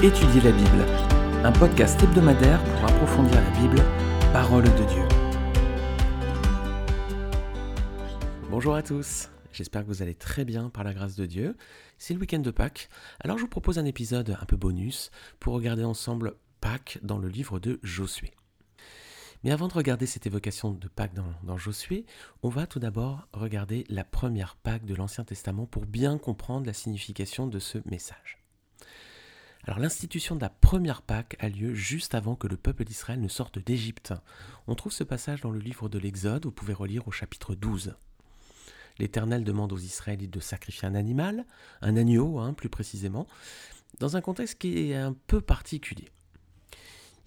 Étudier la Bible, un podcast hebdomadaire pour approfondir la Bible, parole de Dieu. Bonjour à tous, j'espère que vous allez très bien par la grâce de Dieu. C'est le week-end de Pâques, alors je vous propose un épisode un peu bonus pour regarder ensemble Pâques dans le livre de Josué. Mais avant de regarder cette évocation de Pâques dans, Josué, on va tout d'abord regarder la première Pâques de l'Ancien Testament pour bien comprendre la signification de ce message. L'institution de la première Pâque a lieu juste avant que le peuple d'Israël ne sorte d'Égypte. On trouve ce passage dans le livre de l'Exode, vous pouvez relire au chapitre 12. L'Éternel demande aux Israélites de sacrifier un animal, un agneau hein, plus précisément, dans un contexte qui est un peu particulier.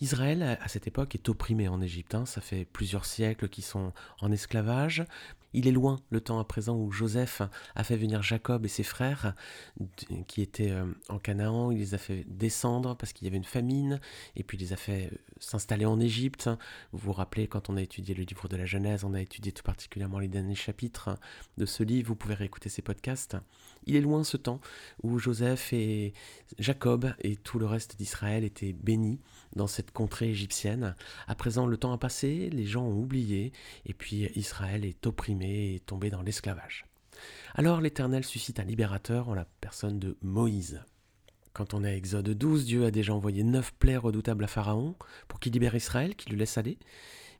Israël, à cette époque, est opprimé en Égypte. Hein. Ça fait plusieurs siècles qu'ils sont en esclavage. Il est loin le temps à présent où Joseph a fait venir Jacob et ses frères qui étaient euh, en Canaan. Il les a fait descendre parce qu'il y avait une famine et puis il les a fait euh, s'installer en Égypte. Vous vous rappelez, quand on a étudié le livre de la Genèse, on a étudié tout particulièrement les derniers chapitres de ce livre. Vous pouvez réécouter ces podcasts. Il est loin ce temps où Joseph et Jacob et tout le reste d'Israël étaient bénis dans cette contrée égyptienne. À présent, le temps a passé, les gens ont oublié, et puis Israël est opprimé et tombé dans l'esclavage. Alors l'Éternel suscite un libérateur en la personne de Moïse. Quand on est à Exode 12, Dieu a déjà envoyé neuf plaies redoutables à Pharaon pour qu'il libère Israël, qu'il le laisse aller.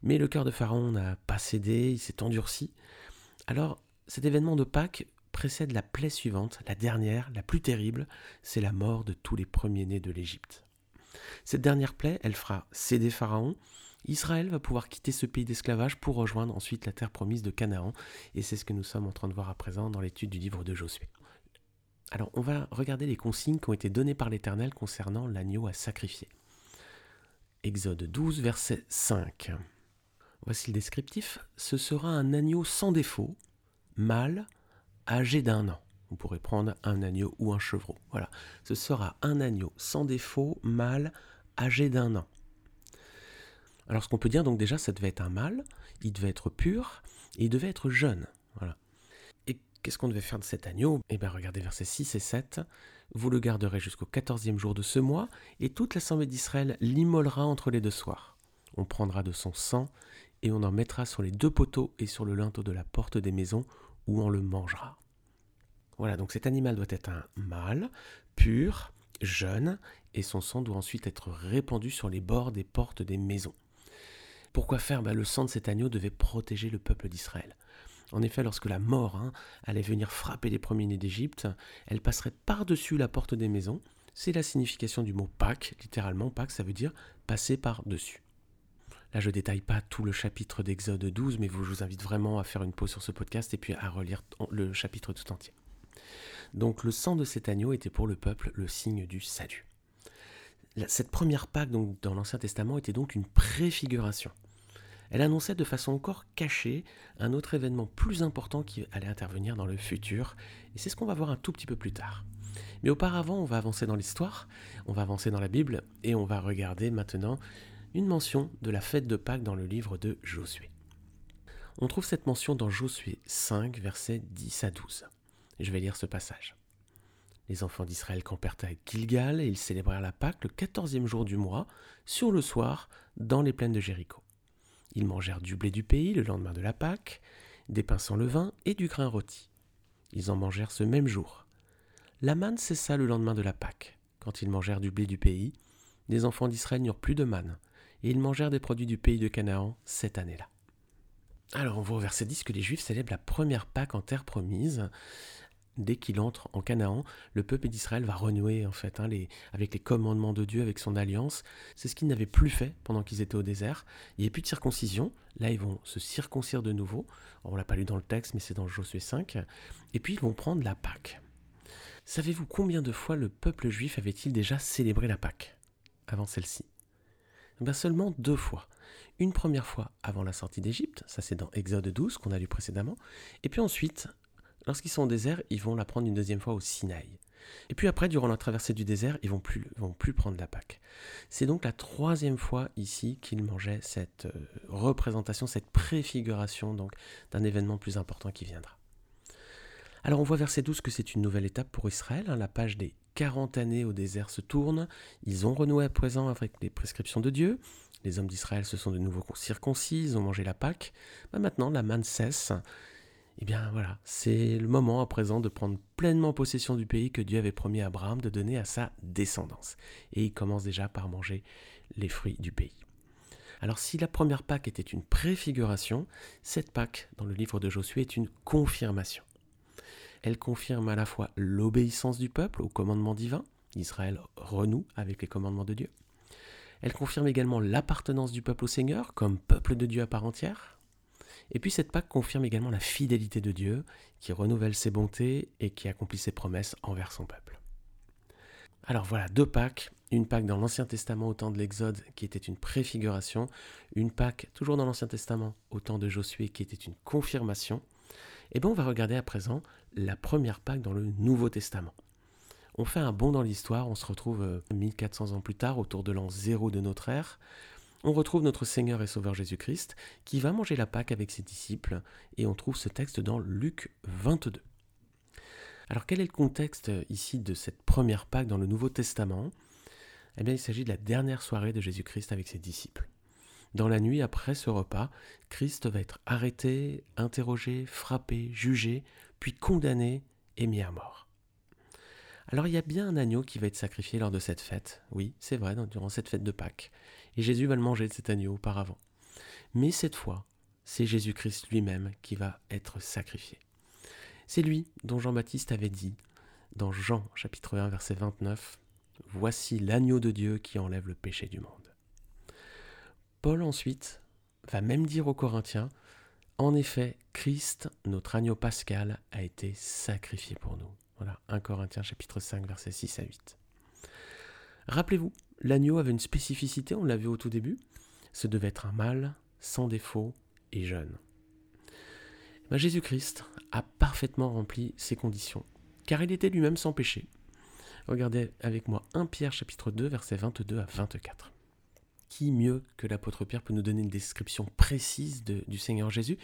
Mais le cœur de Pharaon n'a pas cédé, il s'est endurci. Alors cet événement de Pâques précède la plaie suivante, la dernière, la plus terrible, c'est la mort de tous les premiers-nés de l'Égypte. Cette dernière plaie, elle fera céder Pharaon. Israël va pouvoir quitter ce pays d'esclavage pour rejoindre ensuite la terre promise de Canaan. Et c'est ce que nous sommes en train de voir à présent dans l'étude du livre de Josué. Alors on va regarder les consignes qui ont été données par l'Éternel concernant l'agneau à sacrifier. Exode 12, verset 5. Voici le descriptif. Ce sera un agneau sans défaut, mâle, âgé d'un an. Vous pourrez prendre un agneau ou un chevreau. Voilà. Ce sera un agneau sans défaut, mâle, âgé d'un an. Alors ce qu'on peut dire donc déjà, ça devait être un mâle, il devait être pur, et il devait être jeune. Voilà. Et qu'est-ce qu'on devait faire de cet agneau? Eh bien regardez versets 6 et 7. Vous le garderez jusqu'au quatorzième jour de ce mois, et toute l'assemblée d'Israël l'immolera entre les deux soirs. On prendra de son sang, et on en mettra sur les deux poteaux et sur le linteau de la porte des maisons, où on le mangera. Voilà, donc cet animal doit être un mâle, pur, jeune, et son sang doit ensuite être répandu sur les bords des portes des maisons. Pourquoi faire? Ben, Le sang de cet agneau devait protéger le peuple d'Israël. En effet, lorsque la mort hein, allait venir frapper les premiers-nés d'Égypte, elle passerait par-dessus la porte des maisons. C'est la signification du mot Pâques, littéralement Pâques, ça veut dire passer par-dessus. Là, je ne détaille pas tout le chapitre d'Exode 12, mais je vous invite vraiment à faire une pause sur ce podcast et puis à relire le chapitre tout entier. Donc le sang de cet agneau était pour le peuple le signe du salut. Cette première Pâque dans l'Ancien Testament était donc une préfiguration. Elle annonçait de façon encore cachée un autre événement plus important qui allait intervenir dans le futur, et c'est ce qu'on va voir un tout petit peu plus tard. Mais auparavant, on va avancer dans l'histoire, on va avancer dans la Bible, et on va regarder maintenant une mention de la fête de Pâques dans le livre de Josué. On trouve cette mention dans Josué 5, versets 10 à 12. Je vais lire ce passage. Les enfants d'Israël campèrent à Gilgal et ils célébrèrent la Pâque le quatorzième jour du mois, sur le soir, dans les plaines de Jéricho. Ils mangèrent du blé du pays le lendemain de la Pâque, des pains sans levain et du grain rôti. Ils en mangèrent ce même jour. La manne cessa le lendemain de la Pâque. Quand ils mangèrent du blé du pays, les enfants d'Israël n'eurent plus de manne, et ils mangèrent des produits du pays de Canaan cette année-là. Alors on voit au verset 10 que les Juifs célèbrent la première Pâque en terre promise, dès qu'il entre en Canaan, le peuple d'Israël va renouer en fait hein, avec les commandements de Dieu, avec son alliance. C'est ce qu'ils n'avaient plus fait pendant qu'ils étaient au désert. Il n'y a plus de circoncision. Là, ils vont se circoncire de nouveau. On l'a pas lu dans le texte, mais c'est dans Josué 5. Et puis, ils vont prendre la Pâque. Savez-vous combien de fois le peuple juif avait-il déjà célébré la Pâque avant celle-ci? Ben Seulement deux fois. Une première fois avant la sortie d'Égypte, ça c'est dans Exode 12 qu'on a lu précédemment, et puis ensuite Lorsqu'ils sont au désert, ils vont la prendre une deuxième fois au Sinaï. Et puis après, durant la traversée du désert, ils vont plus, vont plus prendre la Pâque. C'est donc la troisième fois ici qu'ils mangeaient cette euh, représentation, cette préfiguration donc d'un événement plus important qui viendra. Alors on voit verset 12 que c'est une nouvelle étape pour Israël. Hein. la page des 40 années au désert se tourne. Ils ont renoué à présent avec les prescriptions de Dieu. Les hommes d'Israël se sont de nouveau circoncis, ils ont mangé la Pâque. Bah, maintenant, la manne cesse. Eh bien voilà, c'est le moment à présent de prendre pleinement possession du pays que Dieu avait promis à Abraham de donner à sa descendance. Et il commence déjà par manger les fruits du pays. Alors si la première Pâque était une préfiguration, cette Pâque dans le livre de Josué est une confirmation. Elle confirme à la fois l'obéissance du peuple au commandement divin, Israël renoue avec les commandements de Dieu. Elle confirme également l'appartenance du peuple au Seigneur comme peuple de Dieu à part entière. Et puis cette Pâque confirme également la fidélité de Dieu qui renouvelle ses bontés et qui accomplit ses promesses envers son peuple. Alors voilà, deux Pâques, une Pâque dans l'Ancien Testament au temps de l'Exode qui était une préfiguration, une Pâque toujours dans l'Ancien Testament au temps de Josué qui était une confirmation. Et bien on va regarder à présent la première Pâque dans le Nouveau Testament. On fait un bond dans l'histoire, on se retrouve 1400 euh, ans plus tard, autour de l'an 0 de notre ère. On retrouve notre Seigneur et Sauveur Jésus-Christ qui va manger la Pâque avec ses disciples et on trouve ce texte dans Luc 22. Alors quel est le contexte ici de cette première Pâque dans le Nouveau Testament? Eh bien il s'agit de la dernière soirée de Jésus-Christ avec ses disciples. Dans la nuit après ce repas, Christ va être arrêté, interrogé, frappé, jugé, puis condamné et mis à mort. Alors il y a bien un agneau qui va être sacrifié lors de cette fête, oui, c'est vrai, durant cette fête de Pâques, et Jésus va le manger de cet agneau auparavant. Mais cette fois, c'est Jésus-Christ lui-même qui va être sacrifié. C'est lui dont Jean-Baptiste avait dit, dans Jean chapitre 1 verset 29, Voici l'agneau de Dieu qui enlève le péché du monde. Paul ensuite va même dire aux Corinthiens, En effet, Christ, notre agneau pascal, a été sacrifié pour nous. Voilà, 1 Corinthiens chapitre 5 versets 6 à 8. Rappelez-vous, l'agneau avait une spécificité, on l'a vu au tout début, ce devait être un mâle, sans défaut et jeune. Ben, Jésus-Christ a parfaitement rempli ces conditions, car il était lui-même sans péché. Regardez avec moi 1 Pierre chapitre 2 versets 22 à 24 qui mieux que l'apôtre Pierre peut nous donner une description précise du Seigneur Jésus?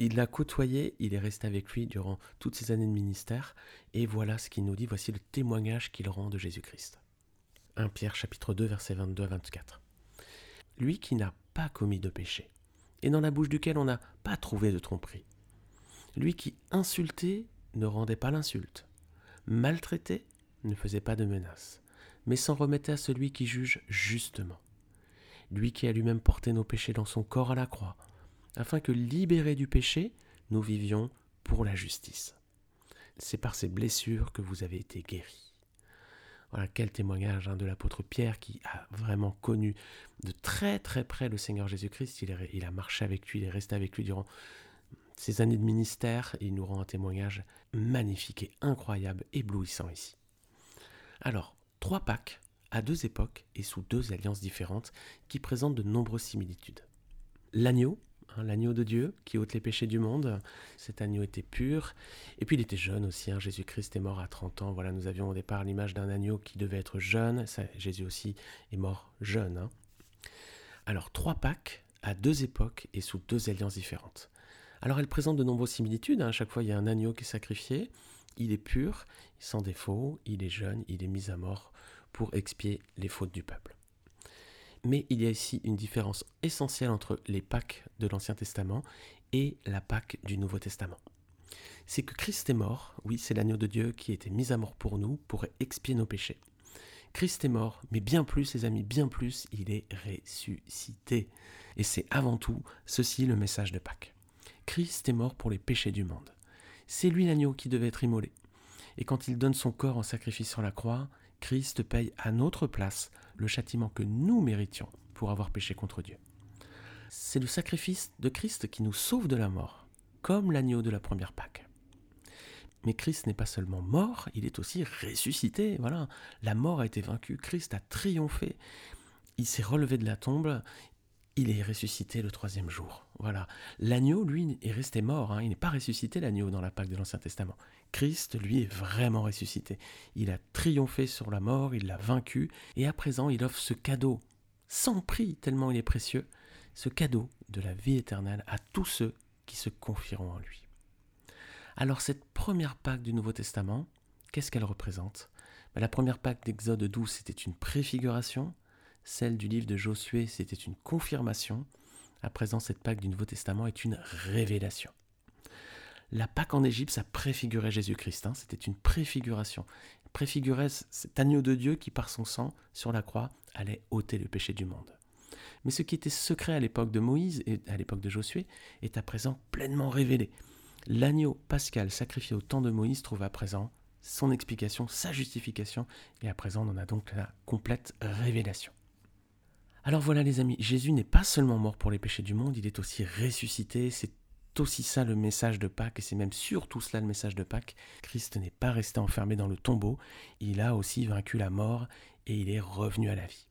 Il l'a côtoyé, il est resté avec lui durant toutes ces années de ministère, et voilà ce qu'il nous dit, voici le témoignage qu'il rend de Jésus-Christ. 1 Pierre chapitre 2 versets 22 à 24. Lui qui n'a pas commis de péché, et dans la bouche duquel on n'a pas trouvé de tromperie. Lui qui insultait ne rendait pas l'insulte, maltraitait ne faisait pas de menaces, mais s'en remettait à celui qui juge justement lui qui a lui-même porté nos péchés dans son corps à la croix, afin que, libérés du péché, nous vivions pour la justice. C'est par ces blessures que vous avez été guéris. Voilà quel témoignage hein, de l'apôtre Pierre qui a vraiment connu de très très près le Seigneur Jésus-Christ. Il, a marché avec lui, il est resté avec lui durant ces années de ministère il nous rend un témoignage magnifique et incroyable, éblouissant ici. Alors, trois Pâques à deux époques et sous deux alliances différentes qui présentent de nombreuses similitudes. L'agneau, hein, l'agneau de Dieu qui ôte les péchés du monde, cet agneau était pur, et puis il était jeune aussi, hein. Jésus-Christ est mort à 30 ans, voilà, nous avions au départ l'image d'un agneau qui devait être jeune, Jésus aussi est mort jeune. Hein. Alors trois Pâques à deux époques et sous deux alliances différentes. Alors elles présentent de nombreuses similitudes, à chaque fois il y a un agneau qui est sacrifié, il est pur, sans défaut, il est jeune, il est mis à mort pour expier les fautes du peuple. Mais il y a ici une différence essentielle entre les Pâques de l'Ancien Testament et la Pâque du Nouveau Testament. C'est que Christ est mort, oui, c'est l'agneau de Dieu qui été mis à mort pour nous, pour expier nos péchés. Christ est mort, mais bien plus, les amis, bien plus, il est ressuscité. Et c'est avant tout ceci le message de Pâques. Christ est mort pour les péchés du monde. C'est lui l'agneau qui devait être immolé. Et quand il donne son corps en sacrifice sur la croix, Christ paye à notre place le châtiment que nous méritions pour avoir péché contre Dieu. C'est le sacrifice de Christ qui nous sauve de la mort, comme l'agneau de la première Pâque. Mais Christ n'est pas seulement mort, il est aussi ressuscité. Voilà, la mort a été vaincue, Christ a triomphé. Il s'est relevé de la tombe, il est ressuscité le troisième jour. Voilà. L'agneau, lui, est resté mort. Hein. Il n'est pas ressuscité, l'agneau, dans la Pâque de l'Ancien Testament. Christ, lui, est vraiment ressuscité. Il a triomphé sur la mort, il l'a vaincu, et à présent, il offre ce cadeau, sans prix, tellement il est précieux, ce cadeau de la vie éternelle à tous ceux qui se confieront en lui. Alors cette première Pâque du Nouveau Testament, qu'est-ce qu'elle représente? Ben, La première Pâque d'Exode 12, c'était une préfiguration. Celle du livre de Josué, c'était une confirmation. À présent, cette Pâque du Nouveau Testament est une révélation. La Pâque en Égypte, ça préfigurait Jésus-Christ. Hein. c'était une préfiguration. Préfigurait cet agneau de Dieu qui, par son sang, sur la croix, allait ôter le péché du monde. Mais ce qui était secret à l'époque de Moïse et à l'époque de Josué est à présent pleinement révélé. L'agneau pascal sacrifié au temps de Moïse trouve à présent son explication, sa justification, et à présent on en a donc la complète révélation. Alors voilà les amis, Jésus n'est pas seulement mort pour les péchés du monde, il est aussi ressuscité, c'est aussi ça le message de Pâques, et c'est même surtout cela le message de Pâques. Christ n'est pas resté enfermé dans le tombeau, il a aussi vaincu la mort, et il est revenu à la vie.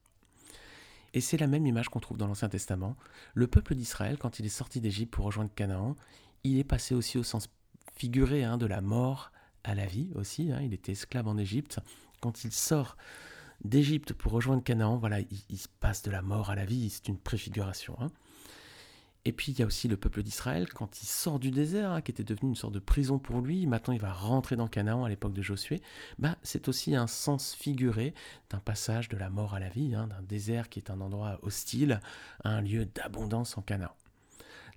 Et c'est la même image qu'on trouve dans l'Ancien Testament. Le peuple d'Israël, quand il est sorti d'Égypte pour rejoindre Canaan, il est passé aussi au sens figuré hein, de la mort à la vie aussi. Hein. il était esclave en Égypte. Quand il sort d'Égypte pour rejoindre Canaan, voilà, il, se passe de la mort à la vie. C'est une préfiguration. Hein. Et puis il y a aussi le peuple d'Israël, quand il sort du désert, hein, qui était devenu une sorte de prison pour lui, maintenant il va rentrer dans Canaan à l'époque de Josué, bah, c'est aussi un sens figuré d'un passage de la mort à la vie, hein, d'un désert qui est un endroit hostile à un lieu d'abondance en Canaan.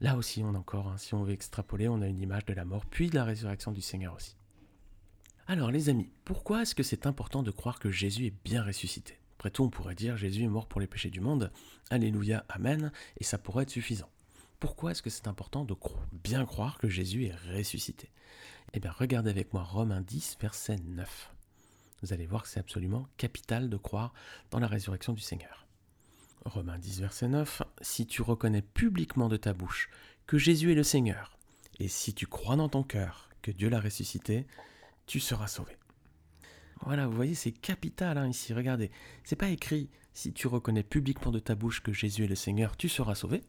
Là aussi, on a encore, si on veut extrapoler, on a une image de la mort, puis de la résurrection du Seigneur aussi. Alors les amis, pourquoi est-ce que c'est important de croire que Jésus est bien ressuscité? Après tout, on pourrait dire Jésus est mort pour les péchés du monde, Alléluia, Amen, et ça pourrait être suffisant. Pourquoi est-ce que c'est important de bien croire que Jésus est ressuscité? Eh bien, regardez avec moi Romains 10, verset 9. Vous allez voir que c'est absolument capital de croire dans la résurrection du Seigneur. Romains 10, verset 9. Si tu reconnais publiquement de ta bouche que Jésus est le Seigneur, et si tu crois dans ton cœur que Dieu l'a ressuscité, tu seras sauvé. Voilà, vous voyez, c'est capital hein, ici. Regardez, c'est pas écrit si tu reconnais publiquement de ta bouche que Jésus est le Seigneur, tu seras sauvé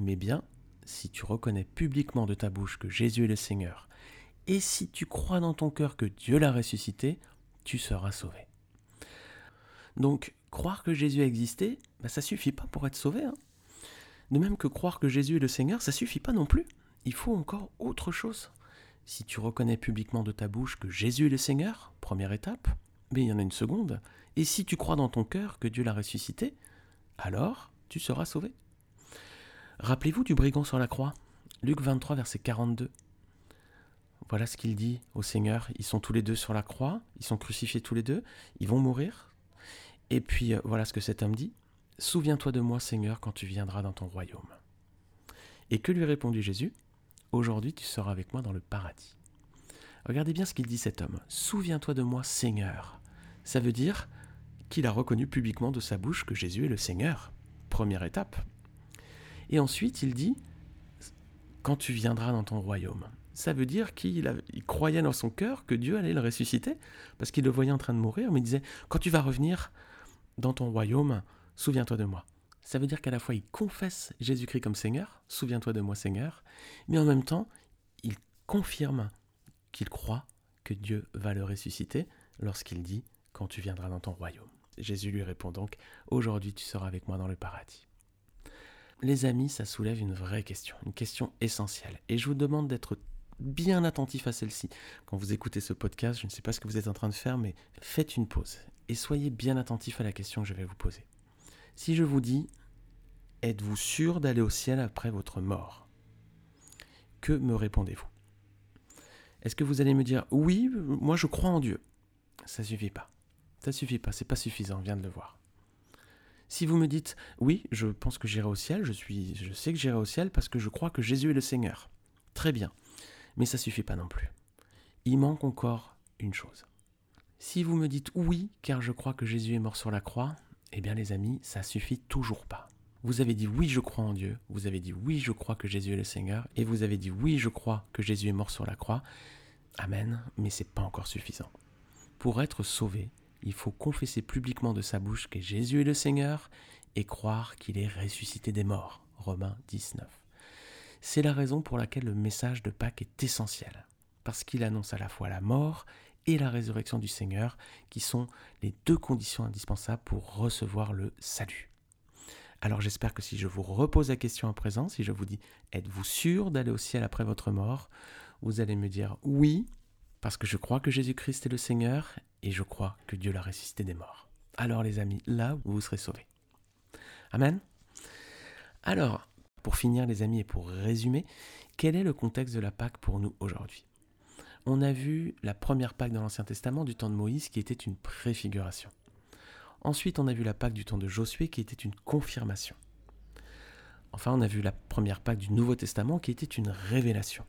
mais bien si tu reconnais publiquement de ta bouche que Jésus est le Seigneur, et si tu crois dans ton cœur que Dieu l'a ressuscité, tu seras sauvé. Donc, croire que Jésus a existé, bah, ça suffit pas pour être sauvé. Hein. De même que croire que Jésus est le Seigneur, ça suffit pas non plus. Il faut encore autre chose. Si tu reconnais publiquement de ta bouche que Jésus est le Seigneur, première étape, mais il y en a une seconde. Et si tu crois dans ton cœur que Dieu l'a ressuscité, alors tu seras sauvé. Rappelez-vous du brigand sur la croix, Luc 23, verset 42. Voilà ce qu'il dit au Seigneur. Ils sont tous les deux sur la croix, ils sont crucifiés tous les deux, ils vont mourir. Et puis euh, voilà ce que cet homme dit. Souviens-toi de moi, Seigneur, quand tu viendras dans ton royaume. Et que lui répondit Jésus? Aujourd'hui tu seras avec moi dans le paradis. Regardez bien ce qu'il dit cet homme. Souviens-toi de moi, Seigneur. Ça veut dire qu'il a reconnu publiquement de sa bouche que Jésus est le Seigneur. Première étape, et ensuite, il dit, quand tu viendras dans ton royaume. Ça veut dire qu'il croyait dans son cœur que Dieu allait le ressusciter, parce qu'il le voyait en train de mourir, mais il disait, quand tu vas revenir dans ton royaume, souviens-toi de moi. Ça veut dire qu'à la fois il confesse Jésus-Christ comme Seigneur, souviens-toi de moi Seigneur, mais en même temps, il confirme qu'il croit que Dieu va le ressusciter lorsqu'il dit, quand tu viendras dans ton royaume. Jésus lui répond donc, aujourd'hui tu seras avec moi dans le paradis. Les amis, ça soulève une vraie question, une question essentielle. Et je vous demande d'être bien attentif à celle-ci. Quand vous écoutez ce podcast, je ne sais pas ce que vous êtes en train de faire, mais faites une pause et soyez bien attentif à la question que je vais vous poser. Si je vous dis, êtes-vous sûr d'aller au ciel après votre mort? Que me répondez-vous? Est-ce que vous allez me dire, oui, moi je crois en Dieu? Ça suffit pas. Ça suffit pas, c'est pas suffisant, on vient de le voir. Si vous me dites oui, je pense que j'irai au ciel, je, suis, je sais que j'irai au ciel parce que je crois que Jésus est le Seigneur. Très bien. Mais ça suffit pas non plus. Il manque encore une chose. Si vous me dites oui, car je crois que Jésus est mort sur la croix, eh bien les amis, ça suffit toujours pas. Vous avez dit oui, je crois en Dieu, vous avez dit oui, je crois que Jésus est le Seigneur, et vous avez dit oui, je crois que Jésus est mort sur la croix. Amen, mais c'est pas encore suffisant. Pour être sauvé, il faut confesser publiquement de sa bouche que Jésus est le Seigneur et croire qu'il est ressuscité des morts. Romains 19. C'est la raison pour laquelle le message de Pâques est essentiel, parce qu'il annonce à la fois la mort et la résurrection du Seigneur, qui sont les deux conditions indispensables pour recevoir le salut. Alors j'espère que si je vous repose la question à présent, si je vous dis êtes-vous sûr d'aller au ciel après votre mort? Vous allez me dire oui, parce que je crois que Jésus-Christ est le Seigneur et je crois que Dieu l'a ressuscité des morts. Alors les amis, là, vous serez sauvés. Amen. Alors, pour finir les amis et pour résumer, quel est le contexte de la Pâque pour nous aujourd'hui? On a vu la première Pâque dans l'Ancien Testament du temps de Moïse qui était une préfiguration. Ensuite, on a vu la Pâque du temps de Josué qui était une confirmation. Enfin, on a vu la première Pâque du Nouveau Testament qui était une révélation.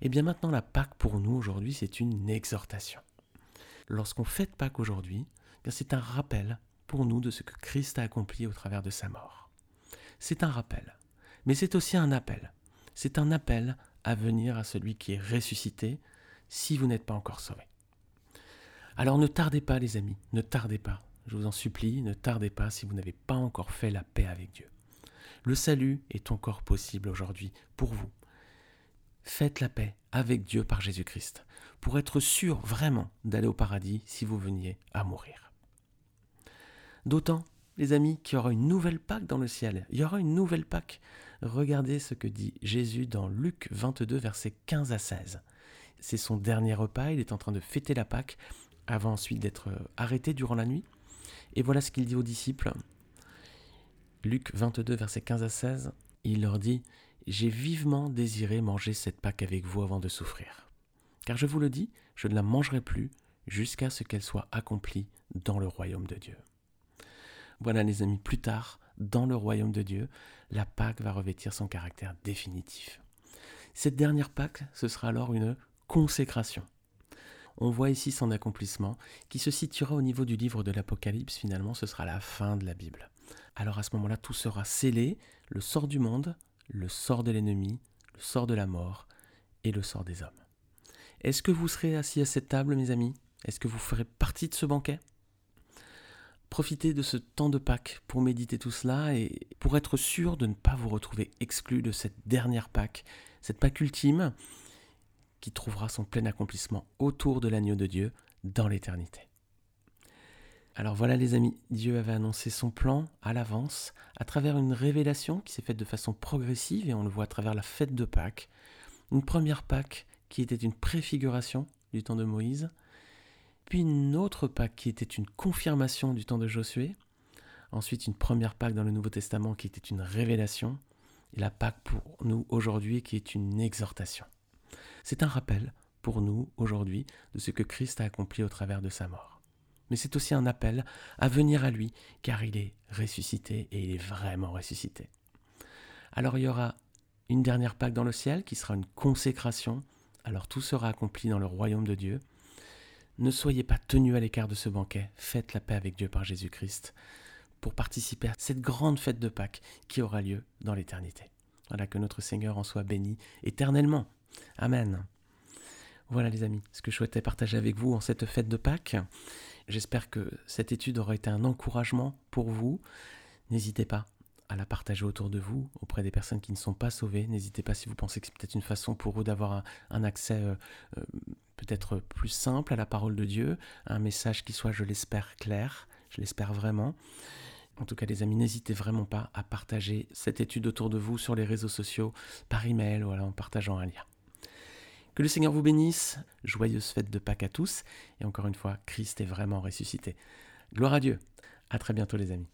Et bien maintenant, la Pâque pour nous aujourd'hui, c'est une exhortation. Lorsqu'on fête Pâque aujourd'hui, c'est un rappel pour nous de ce que Christ a accompli au travers de sa mort. C'est un rappel, mais c'est aussi un appel. C'est un appel à venir à celui qui est ressuscité si vous n'êtes pas encore sauvé. Alors ne tardez pas les amis, ne tardez pas. Je vous en supplie, ne tardez pas si vous n'avez pas encore fait la paix avec Dieu. Le salut est encore possible aujourd'hui pour vous. Faites la paix avec Dieu par Jésus-Christ pour être sûr vraiment d'aller au paradis si vous veniez à mourir. D'autant, les amis, qu'il y aura une nouvelle Pâque dans le ciel. Il y aura une nouvelle Pâque. Regardez ce que dit Jésus dans Luc 22, versets 15 à 16. C'est son dernier repas, il est en train de fêter la Pâque avant ensuite d'être arrêté durant la nuit. Et voilà ce qu'il dit aux disciples. Luc 22, versets 15 à 16, il leur dit J'ai vivement désiré manger cette Pâque avec vous avant de souffrir. Car je vous le dis, je ne la mangerai plus jusqu'à ce qu'elle soit accomplie dans le royaume de Dieu. Voilà les amis, plus tard, dans le royaume de Dieu, la Pâque va revêtir son caractère définitif. Cette dernière Pâque, ce sera alors une consécration on voit ici son accomplissement, qui se situera au niveau du livre de l'Apocalypse, finalement ce sera la fin de la Bible. Alors à ce moment-là, tout sera scellé, le sort du monde, le sort de l'ennemi, le sort de la mort et le sort des hommes. Est-ce que vous serez assis à cette table, mes amis? Est-ce que vous ferez partie de ce banquet? Profitez de ce temps de Pâques pour méditer tout cela et pour être sûr de ne pas vous retrouver exclu de cette dernière Pâque, cette Pâque ultime qui trouvera son plein accomplissement autour de l'agneau de Dieu dans l'éternité. Alors voilà les amis, Dieu avait annoncé son plan à l'avance à travers une révélation qui s'est faite de façon progressive et on le voit à travers la fête de Pâques. Une première Pâques qui était une préfiguration du temps de Moïse, puis une autre Pâques qui était une confirmation du temps de Josué, ensuite une première Pâques dans le Nouveau Testament qui était une révélation, et la Pâques pour nous aujourd'hui qui est une exhortation. C'est un rappel pour nous aujourd'hui de ce que Christ a accompli au travers de sa mort. Mais c'est aussi un appel à venir à lui, car il est ressuscité et il est vraiment ressuscité. Alors il y aura une dernière Pâque dans le ciel qui sera une consécration, alors tout sera accompli dans le royaume de Dieu. Ne soyez pas tenus à l'écart de ce banquet, faites la paix avec Dieu par Jésus-Christ pour participer à cette grande fête de Pâques qui aura lieu dans l'éternité. Voilà que notre Seigneur en soit béni éternellement. Amen. Voilà les amis, ce que je souhaitais partager avec vous en cette fête de Pâques. J'espère que cette étude aura été un encouragement pour vous. N'hésitez pas à la partager autour de vous, auprès des personnes qui ne sont pas sauvées. N'hésitez pas si vous pensez que c'est peut-être une façon pour eux d'avoir un, accès euh, euh, peut-être plus simple à la parole de Dieu, un message qui soit, je l'espère, clair, je l'espère vraiment. En tout cas, les amis, n'hésitez vraiment pas à partager cette étude autour de vous sur les réseaux sociaux, par email, voilà, en partageant un lien. Que le Seigneur vous bénisse, joyeuse fête de Pâques à tous, et encore une fois, Christ est vraiment ressuscité. Gloire à Dieu. À très bientôt les amis.